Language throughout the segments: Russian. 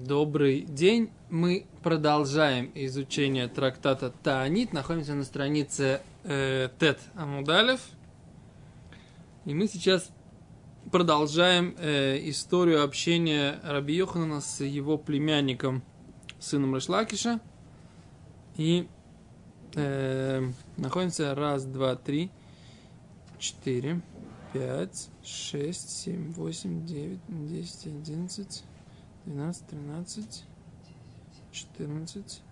Добрый день. Мы продолжаем изучение трактата Таанит. Находимся на странице э, Тет Амудалев. И мы сейчас продолжаем э, историю общения Раби Йоханана с его племянником, сыном Решлакиша. И э, находимся раз, два, три, четыре, пять, шесть, семь, восемь, девять, десять, одиннадцать. 12, 13, 14,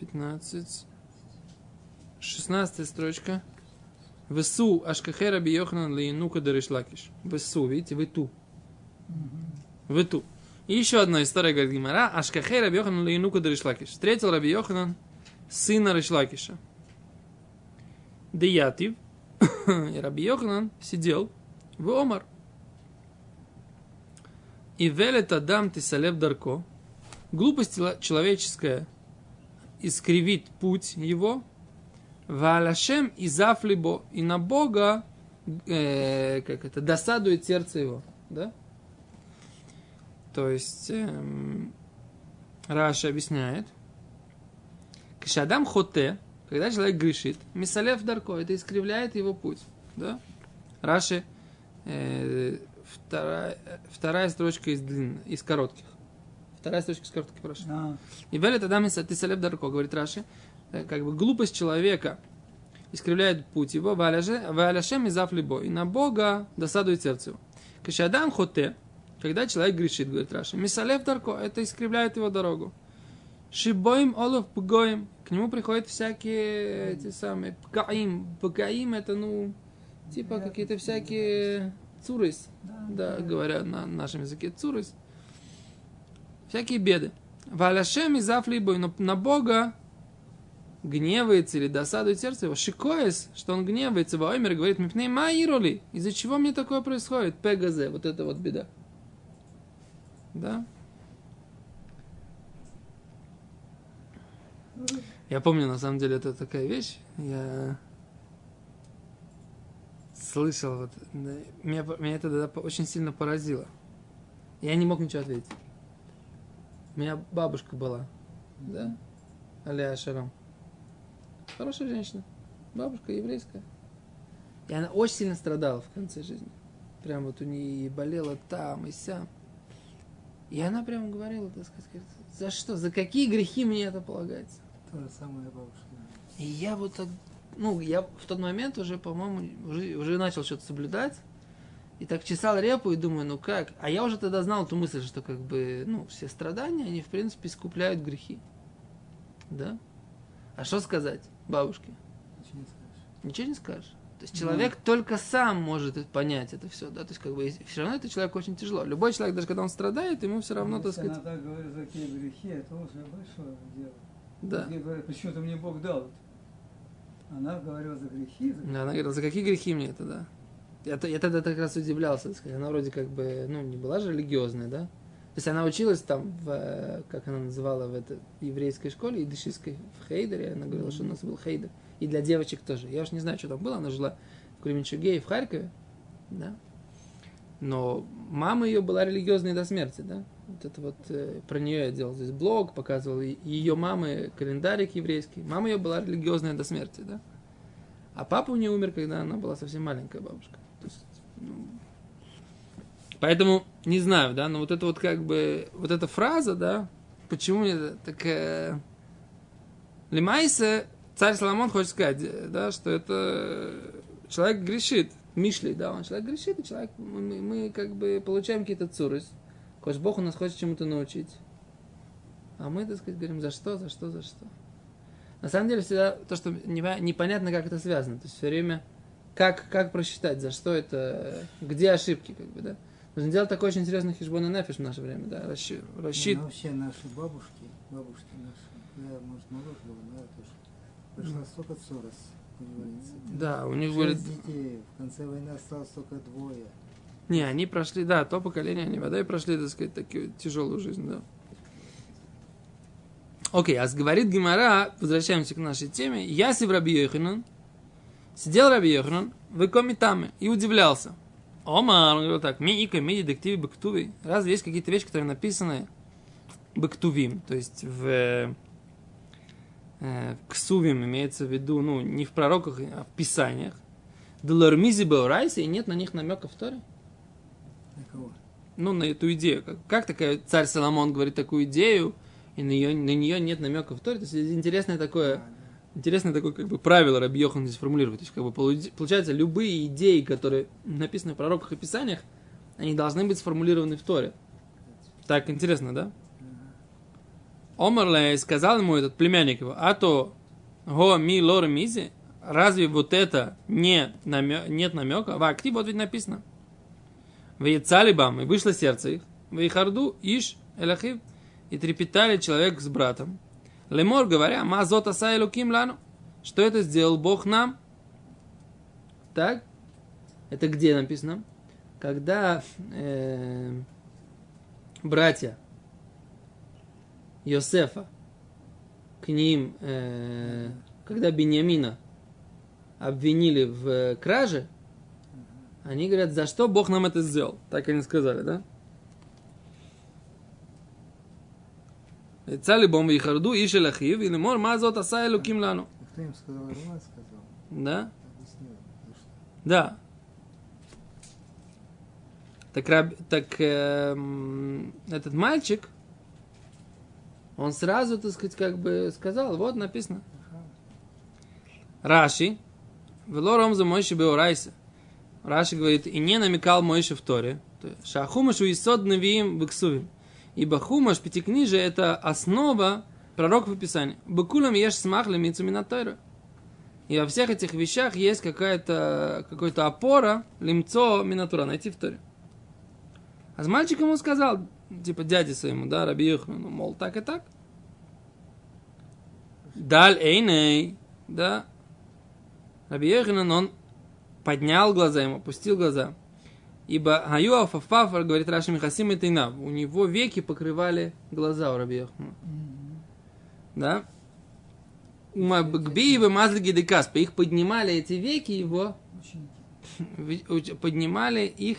15, 16 строчка. Весу Ашкахера Биохнан Лейнука Даришлакиш. Весу, видите, вы ту. Вы ту. И еще одна история, говорит Гимара. Ашкахера Биохнан Лейнука Даришлакиш. Встретил Раби Йоханан сына Ришлакиша. Деятив. И Раби Йоханан сидел в Омар. И велет адам тисалев дарко. Глупость человеческая искривит путь его. Валашем и зафлибо. И на Бога э, как это, досадует сердце его. Да? То есть эм, Раша объясняет. Кшадам хоте, когда человек грешит, мисалев дарко, это искривляет его путь. Да? Раши э, вторая, вторая строчка из длинных, из коротких. Вторая строчка из коротких, прошу. А. И Велет Адам ты салеб дарко, говорит Раши, э, как бы глупость человека искривляет путь его, валяшем и зафлибо, и на Бога досадует сердце его. Кашадам хоте, когда человек грешит, говорит Раши, мисалев дарко, это искривляет его дорогу. Шибоим олов пгоим, к нему приходят всякие эти самые пкаим. Пкаим это, ну, типа какие-то всякие цурис, да, говоря на нашем языке цурис, всякие беды. Валяшем и зафлибой, но на Бога гневается или досадует сердце его, шикоес, что он гневается, Ваомер говорит, мипней маироли, из-за чего мне такое происходит? Пегазе, вот это вот беда. Да? Я помню, на самом деле, это такая вещь. Я слышал, вот, меня, меня это тогда очень сильно поразило. Я не мог ничего ответить. У меня бабушка была, да, Алия Шарам. Хорошая женщина, бабушка еврейская. И она очень сильно страдала в конце жизни. Прям вот у нее болело там и сям. И она прям говорила, так сказать, за что, за какие грехи мне это полагается? То же самое бабушка. И я вот так ну, я в тот момент уже, по-моему, уже, уже начал что-то соблюдать. И так чесал репу и думаю, ну как? А я уже тогда знал эту мысль, что как бы, ну, все страдания, они, в принципе, искупляют грехи. Да? А что сказать бабушке? Ничего не скажешь. Ничего не скажешь. То есть человек ну. только сам может понять это все, да, то есть как бы все равно это человеку очень тяжело. Любой человек, даже когда он страдает, ему все равно, так сказать... Она так говорит, за какие грехи, это уже большое дело. Да. Говорят, почему-то мне Бог дал. Она говорила за грехи. За... Да, она говорила, за какие грехи мне это, да. Я, я тогда так раз удивлялся, так сказать. Она вроде как бы, ну, не была же религиозная, да? То есть она училась там, в, как она называла, в этой еврейской школе, идышистской, в Хейдере. Она говорила, что у нас был Хейдер. И для девочек тоже. Я уж не знаю, что там было. Она жила в Кременчуге и в Харькове. Да? Но мама ее была религиозной до смерти, да? Вот это вот э, про нее я делал здесь блог, показывал ее мамы календарик еврейский. Мама ее была религиозная до смерти, да? А папа у нее умер, когда она была совсем маленькая бабушка. То есть, ну, поэтому не знаю, да, но вот это вот как бы вот эта фраза, да, почему мне такая Лимайса, царь Соломон хочет сказать, да, что это человек грешит, Мишли, да, он человек грешит, и человек, мы, мы как бы получаем какие-то цуры. Хочешь, Бог у нас хочет чему-то научить. А мы, так сказать, говорим, за что, за что, за что. На самом деле, всегда то, что непонятно, как это связано. То есть все время, как, как просчитать, за что это, где ошибки, как бы, да. Нужно делать такой очень серьезный хижбон и нафиш в наше время, да, расчет. расчет. Ну, вообще наши бабушки, бабушки наши, я, может, моложе был, я тоже, пришло столько цурос, говорится. Да, у них были... детей, в конце войны осталось только двое. Не, они прошли, да, то поколение, они вода и прошли, так сказать, такую тяжелую жизнь, да. Окей, а говорит Гимара, возвращаемся к нашей теме. Я в Раби Йоханан, сидел Раби Йоханан в комитаме и удивлялся. Омар, он говорил так, ми ика ми детективе бактуви. Разве есть какие-то вещи, которые написаны бактувим, то есть в э, в ксувим имеется в виду, ну, не в пророках, а в писаниях. Делармизи Баурайса, и нет на них намека в Торе. На кого? Ну, на эту идею. Как, как такая царь Соломон говорит такую идею, и на, ее, на нее нет намека в Торе. То есть интересное такое, А, да. интересное такое как бы правило Раби Йохан здесь формулирует. То есть, как бы, полу- получается, любые идеи, которые написаны в пророках и писаниях, они должны быть сформулированы в Торе. Так интересно, да? Омарлей сказал ему этот племянник его, а то го ми лор мизи, разве вот это не намё- нет намека? В акти вот ведь написано. В бам, и вышло сердце их, в Ихарду, Иш, Элахив, и трепетали человек с братом. Лемор, говоря, ма зота са элуким лану, что это сделал Бог нам? Так? Это где написано? Когда э, братья Йосефа к ним, э, когда Бениамина обвинили в э, краже, они говорят, за что Бог нам это сделал? Так они сказали, да? И лемор мазот аса элуким лану. А Кто им сказал? Роман сказал. Да? Да. Так, раб- так эм, этот мальчик, он сразу, так сказать, как бы сказал, вот написано. Раши, вело ромза Мойши Беорайса. Раши говорит, и не намекал Мойши в Торе. То есть, Шахумашу и сод навиим бексувим. Ибо хумаш, пятикнижие, это основа пророков и писаний. Бекулам ешь смах лемицу минатойра. И во всех этих вещах есть какая-то какая-то опора, лимцо минатура, найти в Торе. А с мальчиком он сказал, типа дяде своему, да, Раби Йоханану, мол, так и так. Даль эйней, да. Раби Йоханан, он поднял глаза ему, опустил глаза. Ибо Хаюа Фафафар, говорит Раши Михасим и Тайнав, у него веки покрывали глаза у Раби Йоханана. Да? Бгби и Мазли Гидекаспа. Их поднимали эти веки его, поднимали их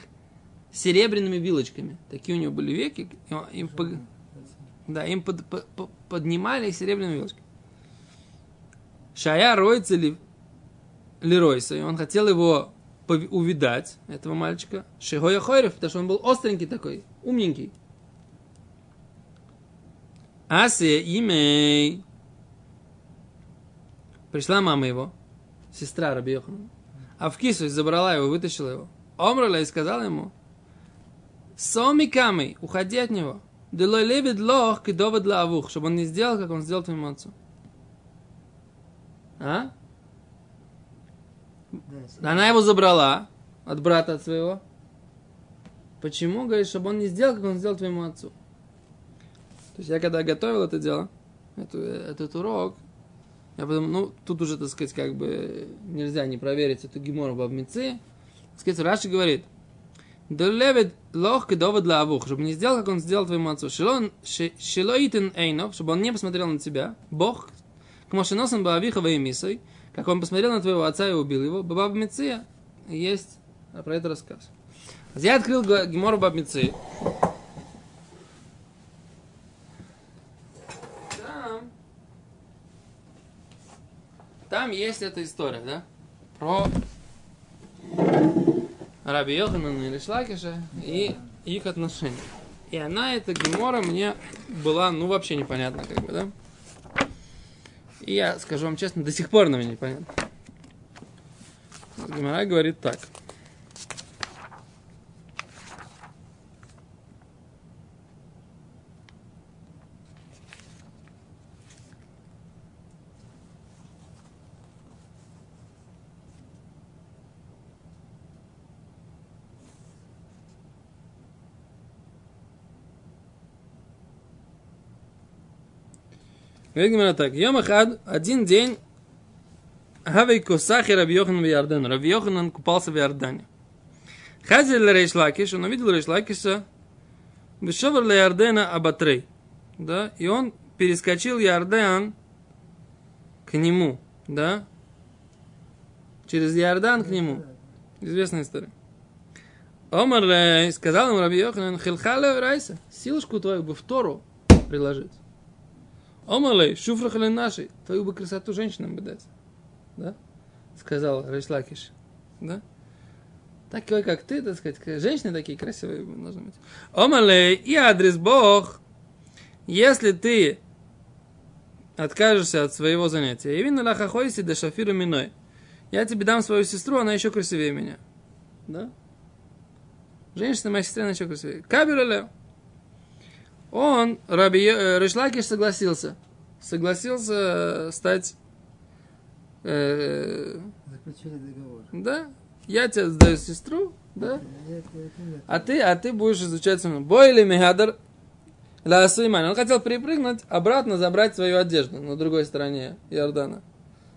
серебряными вилочками. Такие у него были веки. Им, Красиво. да, им под- по- по- поднимали их серебряными вилочками. Шая роется ли, Леройса, и он хотел его увидать, этого мальчика. Шигоя Хойрев, потому что он был остренький такой, умненький. Асе имей. Пришла мама его, сестра Раби Йохана. А в кису забрала его, вытащила его. Омрала и сказала ему, Соми камей, уходи от него. Делой левит лох кидовод лавух, чтобы он не сделал, как он сделал твоему отцу. А? Она его забрала от брата от своего. Почему? Говорит, чтобы он не сделал, как он сделал твоему отцу. То есть я когда готовил это дело, эту- этот урок, я подумал, ну, тут уже, так сказать, как бы нельзя не проверить эту гемору в Абмице. Так сказать, Раши говорит, Долевит лох довод для авух, чтобы не сделал, как он сделал твоему отцу. Шилоитен эйнов, чтобы он не посмотрел на тебя. Бог, к машиносам баавиха ваимисой, как он посмотрел на твоего отца и убил его. Бабаб Меция есть про это рассказ. Я открыл Гемору Баб Меции. Там, там есть эта история, да? Про Раби Йоханана или Шлакиша и их отношения. И она, эта Гемора, мне была, ну, вообще непонятна, как бы, да? И я, скажу вам честно, до сих пор на меня непонятно. Гемора говорит так. Говорит Гемора так. Йом Ахад, один день, הוה קא סחי רבי יוחנן בירדנא. Раби Йоханан купался в Иордане. חזייה ריש לקיש, он увидел Рейш Лакиша, ושוור לירדנא אבתריה. Да, и он перескочил Иордан к нему, да, через Иордан к нему. Известная история. אמר сказал ему Раби Йоханан, חילך לאורייתא, силушку твою бы в Тору приложить. Омалей, шуфрахали наши, твою бы красоту женщинам бы дать. Да? Сказал Рейшлакиш. Да? Такой, как ты, так сказать, женщины такие красивые должны быть. Омалей, и адрес Бог, если ты откажешься от своего занятия, и вину лахахойси да шафиру миной, я тебе дам свою сестру, она еще красивее меня. Да? Женщина, моя сестра, она еще красивее. Кабель Он, Раби э, Решлакиш, согласился. Согласился стать... Э, Заключили договор. Да. Я тебе сдаю сестру, да? А ты, а ты будешь изучать со мной. Бой или мегадр Он хотел перепрыгнуть, обратно забрать свою одежду на другой стороне Иордана.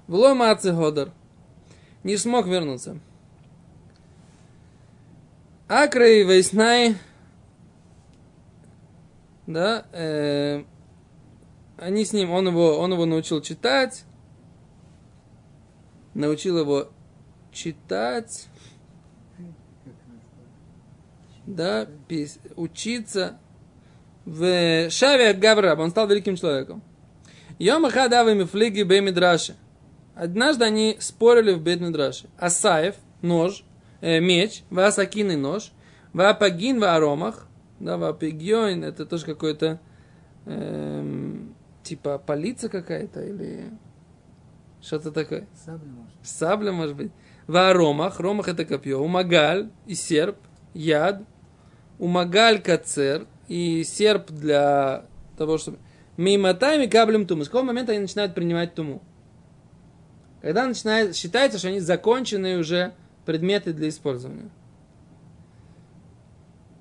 Влома Ацигодар. Не смог вернуться. Акрей Вейснай, да, э, они с ним, он его, он его научил читать, научил его читать, да, пис, учиться в Шаве Гавраб, он стал великим человеком. Йом Ахадавы Мифлиги Беймидраши. Однажды они спорили в Беймидраше. Асаев, нож, э, меч, васакинный нож, вапагин в аромах, да, вапигион, это тоже какой-то эм, типа полиция какая-то или что-то такое. Сабля может. Сабля может быть. В аромах, ромах это копье, умагаль и серп, яд, умагаль кацер и серп для того, чтобы... Миматами каблем туму. С какого момента они начинают принимать туму? Когда начинает, считается, что они законченные уже предметы для использования.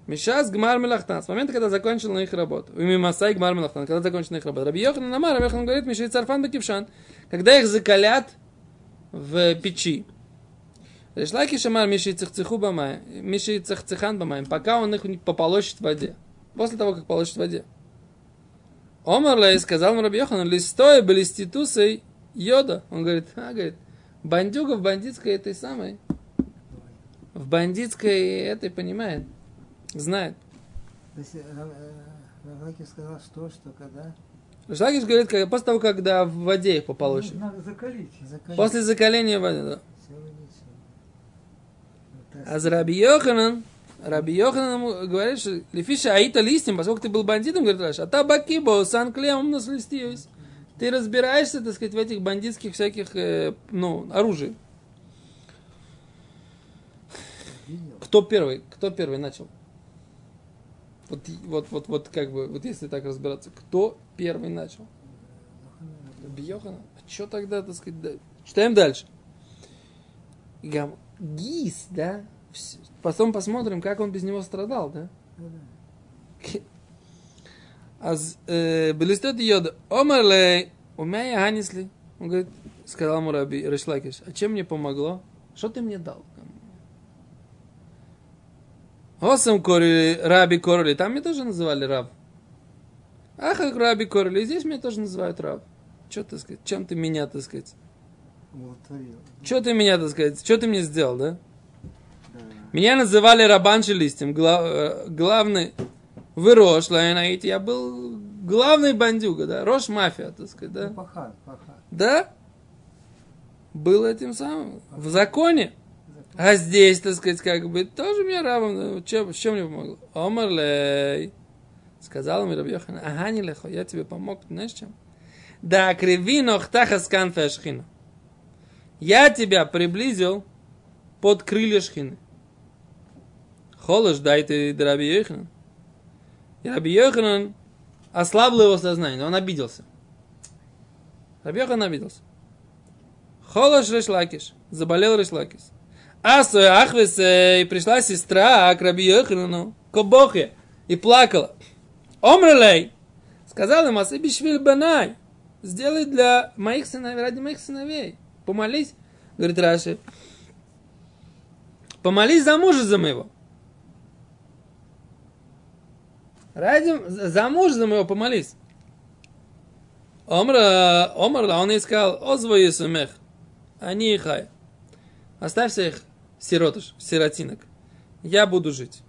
Мишас гмар мелахтан. С момента, когда закончил на их работу. И мимасай гмар мелахтан. Когда закончил на их работу. Раби Йохан Намар, Раби Йохан говорит, Миши царфан бакившан. Когда их закалят в печи. Решлаки шамар Миши цехцеху бамай. Миши цехцехан бамай. Пока он их пополощет в воде. После того, как положит в воде. Омарлей сказал ему Раби Йохан, листоя балиститусой йода. Он говорит, а, говорит, бандюга в бандитской этой самой в бандитской этой понимает, знает. То есть Равлакив сказал, что, что когда? Равлакив говорит, как, после того, когда в воде их пополощут. Надо закалить. закалить. После закаления воды, да. А за Раби Йоханан, Раби Йоханан говорит, что Лефиша Аита листьем, поскольку ты был бандитом, говорит Раш, а та бакибо, сан клеем нас листиюсь. Ты разбираешься, так сказать, в этих бандитских всяких, э, ну, оружий. Кто первый? Кто первый начал? Вот, вот, вот, вот, как бы, вот если так разбираться, кто первый начал? Бьохана. А что тогда, так сказать, да? Читаем дальше. Гам... Гис, да? Потом посмотрим, как он без него страдал, да? Аз э, Белистет йод омерлей умея ханесли. Он говорит, сказал ему Раби Решлакиш, а чем мне помогло? Что ты мне дал? Осам Кори, Раби Короли, там меня тоже называли Раб. Ах, Раби Короли, здесь меня тоже называют Раб. Что ты сказать? Чем ты меня, так сказать? Что ты меня, так сказать? Что ты мне сделал, да? да. Меня называли Рабанши листьем, глав, э, главный вы Рош, Лайнаити, я был главный бандюга, да, Рош мафия, так сказать, да? Ну, пахан, пахан. Да? Был этим самым, в законе. А здесь, так сказать, как бы, тоже мне рабом, чем, чем мне помогло? Омарлей. Сказал мне Раби Йохан, ага, не легко, я тебе помог, знаешь чем? Да, кривино хтахас канфа шхина. Я тебя приблизил под крылья шхины. Холош, дай ты Раби Йохан. И Раби Йоханан ослабил его сознание, он обиделся. Раби Йохан обиделся. Холош Решлакиш. Заболел Решлакиш. Асу Ахвес, и пришла сестра к Раби Йоханану, Кобохе, и плакала. Омрелей, сказал ему, Асыбишвиль Банай, сделай для моих сыновей, ради моих сыновей. Помолись, говорит Раши. Помолись за мужа за моего. Ради, за мужа за моего помолись. Омра, Омра, он ей сказал, озвои сумех, они хай. Оставься их сиротыш, сиротинок. Я буду жить.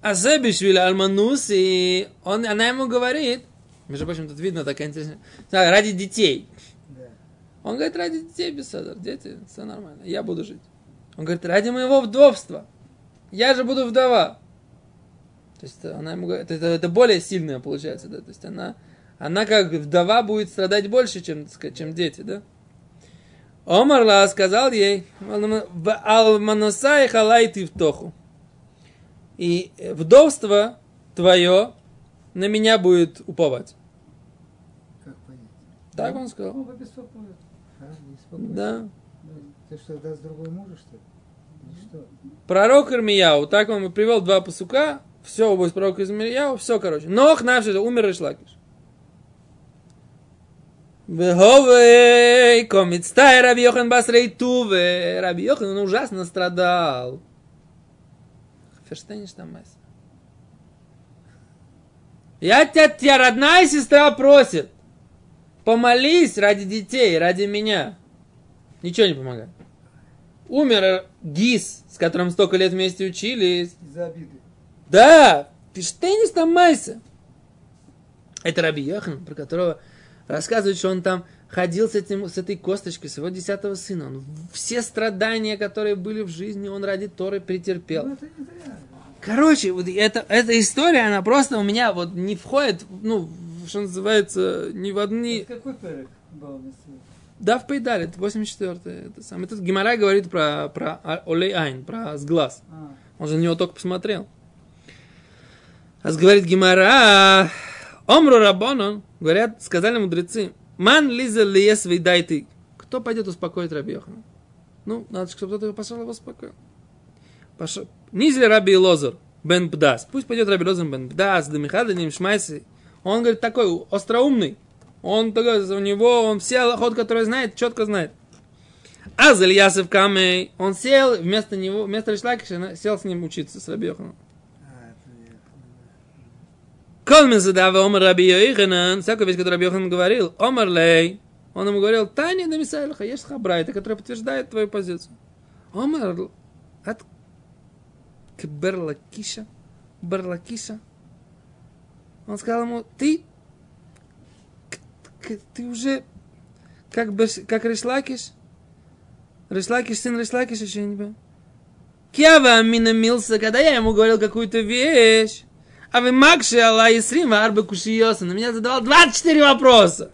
Азебишвили Альманус, и он, она ему говорит, между прочим, тут видно такая интересная, ради детей. Он говорит, ради детей, без садар, дети, все нормально, я буду жить. Он говорит, ради моего вдовства, я же буду вдова. То есть она ему говорит, это, это более сильное получается, да, то есть она, она как вдова будет страдать больше, чем, так сказать, чем дети, да. Омарла сказал ей, в алманусай халай ты втоху. И вдовство твое на меня будет уповать. Как понять? Так он сказал. Ну, побеспокоит. А. Да. Ну, Ты что, даст другой мужа, что ли? Что? Пророк Ирмияу, так он и привел два пасука, все из пророка Ирмияу, все, короче. Нох наш умер Ишлакиш. Веховей, комицтай Раби Йохан Басрей Туве. Раби Йохан, он ужасно страдал. Ферштейниш там. Я тебя, тебя родная сестра просит. Помолись ради детей, ради меня. Ничего не помогает. Умер Гис, с которым столько лет вместе учились. Из-за обиды. Да, Ферштейниш там. Это Раби Йохан, про которого рассказывает, что он там ходил с, этим, с этой косточкой своего десятого сына. Он все страдания, которые были в жизни, он ради Торы претерпел. Ну. Короче, вот это, эта история, она просто у меня вот не входит, ну, что называется, ни в одни... Это какой перек был на? Да, в Пейдале, это 84 это самое. Тут Гимара говорит про, про Олей Айн, про сглаз. А, Он же на него только посмотрел. А говорит Гемара, אמרי רבנן, говорят, сказали мудрецы, מאן ליזיל ליתביה לדעתיה. Кто пойдет успокоить Раби Йохана? Ну, надо, чтобы кто-то пошел его успокоил. Пошел. ניזיל רבי אלעזר בן פדת. Пусть пойдет Раби Лозер бен Бдас, דמחדדין שמעתיה. Он, говорит, такой остроумный. Он такой, у него, он все алахот, которые знает, четко знает. אזל יתיב קמיה, он сел вместо него, вместо Реш-Лакиша, сел с ним учиться, с Раби Йоханом. А, это я Кол задава Омар Раби Йоханан, всякую вещь, которую Раби Йохан говорил, Омар Лей, он ему говорил, Таня на Мисайлаха, есть хабрайта, которая подтверждает твою позицию. Омар от Кберлакиша, Берлакиша. Он сказал ему, ты, ты уже как, бы, как Решлакиш, Решлакиш, сын Решлакиш, еще не понимаю. Кьява Амина Милса, когда я ему говорил какую-то вещь, а вы Макши Алла Исрим Арба Кушиоса на меня задавал 24 вопроса.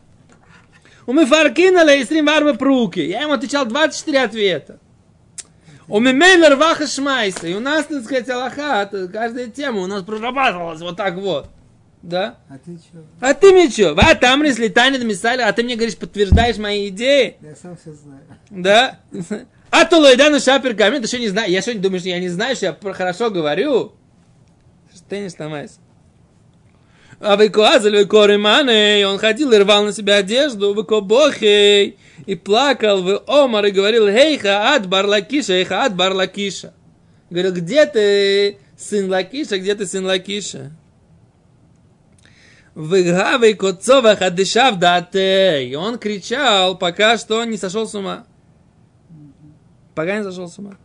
У Мефаркина Ла Исрим Арба Пруки. Я ему отвечал 24 ответа. У Мемейлер Ваха Шмайса. И у нас, так сказать, Аллаха, каждая тема у нас прорабатывалась вот так вот. Да? А ты что? А ты мне что? А там слетание Мисали, а ты мне говоришь, подтверждаешь мои идеи? Я сам все знаю. Да? А то лойдану шапер камин, ты что не знаешь? Я что, думаешь, я не знаю, что я хорошо говорю? Ты не сломайся. А выкуазаль выкориманы, он ходил и рвал на себя одежду, выкобохей, и плакал в омар и говорил, хейха ад барлакиша, хейха ад барлакиша. Говорил, где ты, сын Лакиша, где ты, сын Лакиша? Выгавей коцова хадышав дате. И он кричал, пока что не сошел с ума. Пока не сошел с ума.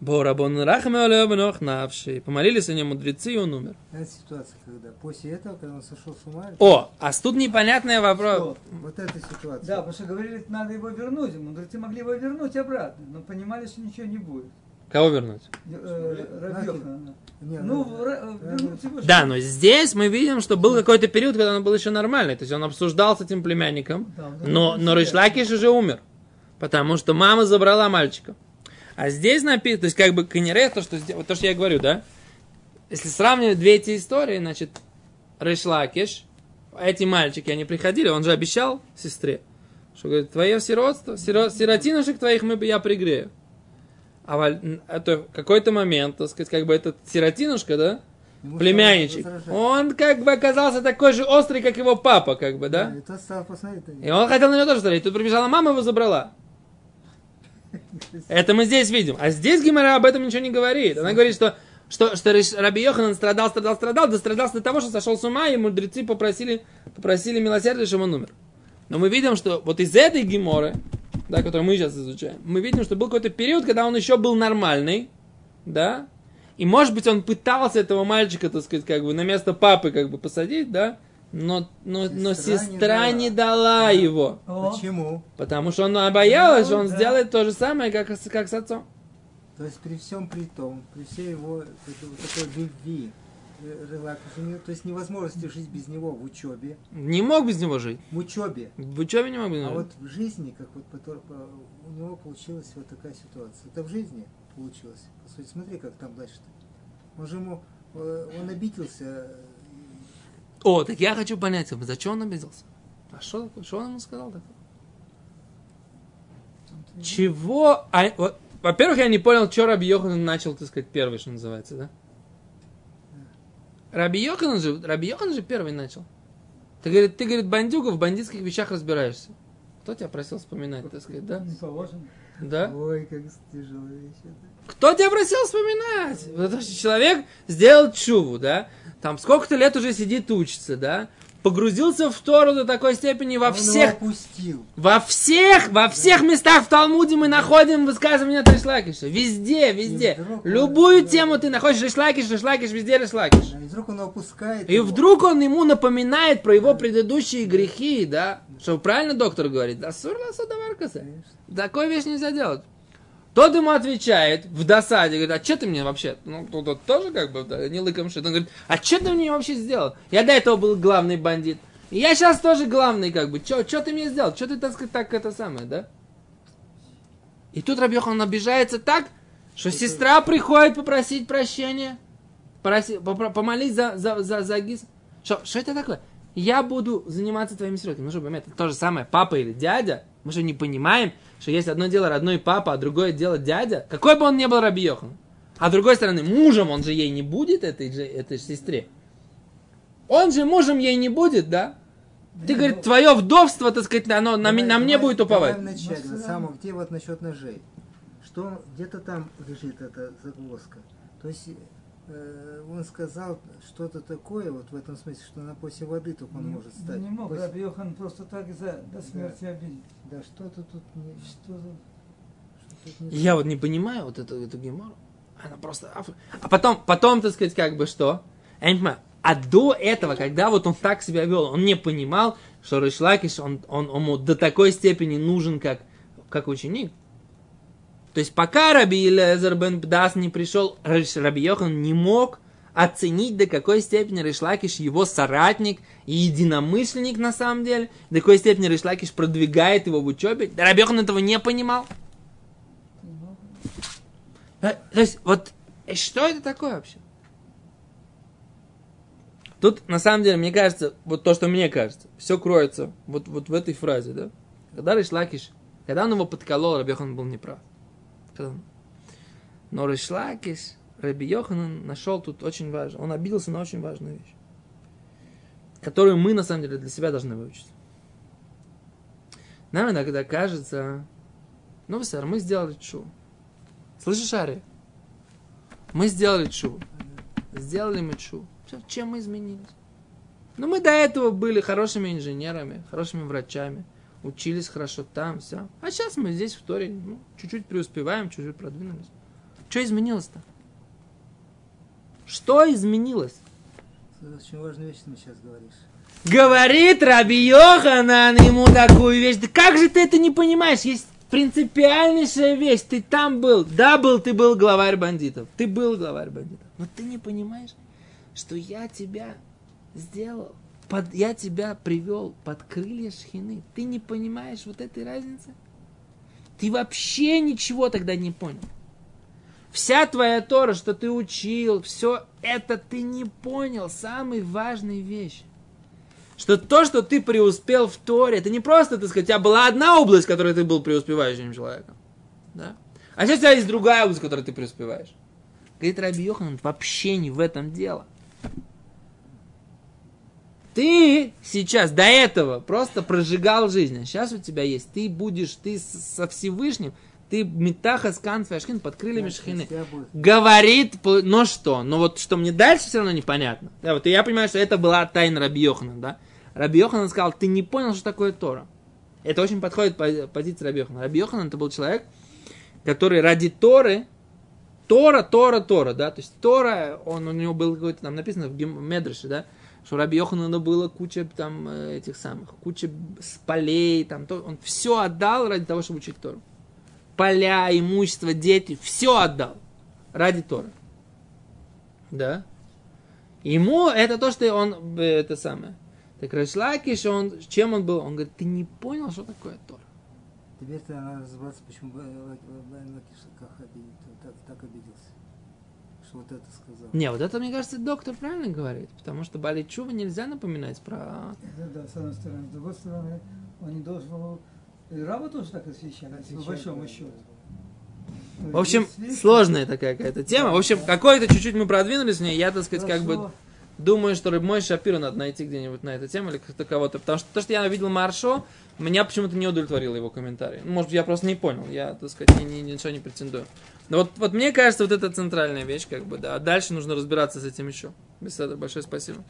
Борабон. Помолились о нем мудрецы, и он умер. Это ситуация, когда после этого, когда он сошел с ума, О, а тут непонятный вопрос. что? вот эта ситуация. Да, потому что говорили, надо его вернуть. Мудрецы могли его вернуть обратно, но понимали, что ничего не будет. Кого вернуть? Ну. Да, но здесь мы видим, что был какой-то период, когда он был еще нормальный. То есть он обсуждал с этим племянником, но, но. Ришлакиш уже умер. Потому что мама забрала мальчика. А здесь написано, то есть как бы Канере, то, что, то, что я говорю, да? Если сравнивать две эти истории, значит, Ришлакиш, эти мальчики, они приходили, он же обещал сестре, что говорит, твое сиротство, сиро- сиротинушек твоих мы, я пригрею. А это в какой-то момент, так сказать, как бы этот сиротинушка, да, ему племянничек, он как бы оказался такой же острый, как его папа, как бы, да? И тот стал посмотреть. на И он хотел на него тоже смотреть. Тут прибежала мама, его забрала. Это мы здесь видим. А здесь Гимара об этом ничего не говорит. Она говорит, что, что, что Раби Йоханан страдал, страдал, страдал, дострадался до того, что сошел с ума, и мудрецы попросили, попросили милосердия, чтобы он умер. Но мы видим, что вот из этой Гиморы, да, которую мы сейчас изучаем, мы видим, что был какой-то период, когда он еще был нормальный, да, И может быть он пытался этого мальчика, так сказать, как бы на место папы как бы посадить, да? Но, но, но Сестра не сестра дала. не дала его. О, Почему? Потому что она боялась, что он Ну, да. сделает то же самое, как, с- как с отцом. То есть при всем при том, при всей его такой любви, э, то есть невозможности жить без него в учебе, Не мог без него жить. в учебе. В учебе не мог без него А вот в жизни, как вот у него получилась вот такая ситуация. Это в жизни получилось. По сути, смотри, как там дальше-то. Он же ему, э, он обиделся, О, так я хочу понять, а зачем он обиделся? А что такое? Что он ему сказал такое? Чего? А, вот, во-первых, я не понял, что Раби Йохан начал, так сказать, первый, что называется, да? Раби Йохан же, Раби Йохан же первый начал. Ты, говорит, ты, говорит, бандюга, в бандитских вещах разбираешься. Кто тебя просил вспоминать, так сказать, да? не положено. Да? ой, как тяжелая вещь это. Кто тебя просил вспоминать? Потому что человек сделал чуву, да? Там сколько-то лет уже сидит, учится, да? Погрузился в Тору до такой степени во Он всех, опустил. во всех, во всех местах в Талмуде мы находим высказывания от Решлакиша. Везде, везде. Вдруг он- Любую да. тему ты находишь Решлакиш, Решлакиш, везде Решлакиш. Да, И вдруг он опускает И его. вдруг он ему напоминает про его предыдущие грехи, да? Что правильно доктор говорит? Да. Конечно. Такую вещь нельзя делать. Тот ему отвечает в досаде, говорит, а что ты мне вообще? Ну, тут, тут тоже как бы да, не лыком шит. Он говорит, а что ты мне вообще сделал? Я до этого был главный бандит. И я сейчас тоже главный, как бы. Что ты мне сделал? Что ты, так сказать, так это самое, да? И тут Рабьехан обижается так, что сестра приходит попросить прощения, проси, помолить за, за, за, за Гиз. Что это такое? Я буду заниматься твоими сиротами. Ну, чтобы это то же самое, папа или дядя. Мы что, не понимаем, что есть одно дело родной папа, а другое дело дядя? Какой бы он ни был Рабиохан. А с другой стороны, мужем он же ей не будет, этой же, этой же сестре. Он же мужем ей не будет, да? Ты, Не, говорит, ну, твое вдовство, так сказать, оно на, на Давай- мне будет уповать. Ну, всё самое, равно. где вот насчет ножей. Что где-то там лежит эта загвоздка. То есть он сказал что-то такое, вот в этом смысле, что на после воды только он не- может стать. Не мог Раби Йохан просто так за, до смерти обидеть. Да что-то тут не... Что за... что-то тут не Я вот не понимаю вот эту, эту гемору. Она просто... А потом, потом, так сказать, как бы что? Я не понимаю. А до этого, когда вот он так себя вел, он не понимал, что Ришлакиш, он, он, он ему до такой степени нужен, как, как ученик. То есть пока Раби Илезер бен Пдас не пришел, Риш- Раби Йохан не мог оценить, до какой степени Ришлакиш его соратник и единомышленник на самом деле, до какой степени Ришлакиш продвигает его в учебе. Да Раби Йохан этого не понимал. То есть, вот, э, что это такое вообще? Тут, на самом деле, мне кажется, вот то, что мне кажется, все кроется вот, вот в этой фразе, да? Когда Ришлакиш, когда он его подколол, Раби Йохан был неправ. Он- Но Ришлакиш, Раби Йохан нашел тут очень важно, он обиделся на очень важную вещь, которую мы, на самом деле, для себя должны выучить. Нам иногда кажется, ну, сэр, мы сделали чу. Слышишь, Ари? Мы сделали чу. Сделали мы чу. Чем мы изменились? Ну, мы до этого были хорошими инженерами, хорошими врачами, учились хорошо там, все. А сейчас мы здесь в Торе, ну, чуть-чуть преуспеваем, чуть-чуть продвинулись. Что изменилось-то? Что изменилось? Очень важная вещь, ты мне сейчас говоришь. Говорит Раби Йоханан ему такую вещь. Да как же ты это не понимаешь? Есть принципиальнейшая вещь. Ты там был. Да, был, ты был главарь бандитов. Ты был главарь бандитов. Но ты не понимаешь, что я тебя сделал. Под, я тебя привел под крылья шхины. Ты не понимаешь вот этой разницы? Ты вообще ничего тогда не понял. Вся твоя Тора, что ты учил, все это ты не понял. Самой важной вещи что то, что ты преуспел в Торе, это не просто, так сказать, у тебя была одна область, в которой ты был преуспевающим человеком. Да? А сейчас у тебя есть другая область, в которой ты преуспеваешь. Говорит Раби Йохан, вообще не в этом дело. Ты сейчас до этого просто прожигал жизнь, а сейчас у тебя есть, ты будешь, ты со Всевышним, ты метаха с канфашхин под крыльями Да, шхины. Говорит, но что? Но вот что мне дальше все равно непонятно. Да, вот я понимаю, что это была тайна Раби Йохана, да? Раби Йоханан сказал, ты не понял, что такое Тора. Это очень подходит по позиции. Раби Йоханан это был человек, который ради Торы Тора, Тора, Тора, да, то есть Тора, он, у него был какой-то, там написано в Медреше, да, что Раби Йоханану было куча там э, этих самых, куча полей, там, то, он все отдал ради того, чтобы учить Тору. Поля, имущество, дети, все отдал ради Тора. Да? Ему это то, что он, э, это самое. Так Рашлакиш, он, чем он был? Он говорит, ты не понял, что такое Тора. Теперь надо разобраться, почему Б- Лакиш так обиделся. Что вот это сказал. Не, вот это, мне кажется, доктор правильно говорит, потому что Бали Чува нельзя напоминать про... Это да, с одной стороны. С другой стороны, он не должен был... И раба тоже так освещали, по большому да, счету. да, В общем, сложная такая какая-то тема. В общем, какой-то чуть-чуть мы продвинулись в ней. Я, так сказать, как бы думаю, что мой Шапира надо найти где-нибудь на эту тему или как-то кого-то. Потому что то, что я видел Маршо, меня почему-то не удовлетворило его комментарий. Ну, Может, я просто не понял. Я, так сказать, ни, ни- ничего не претендую. Но вот, вот мне кажется, вот это центральная вещь, как бы, да. А дальше нужно разбираться с этим еще. Беседа, большое спасибо.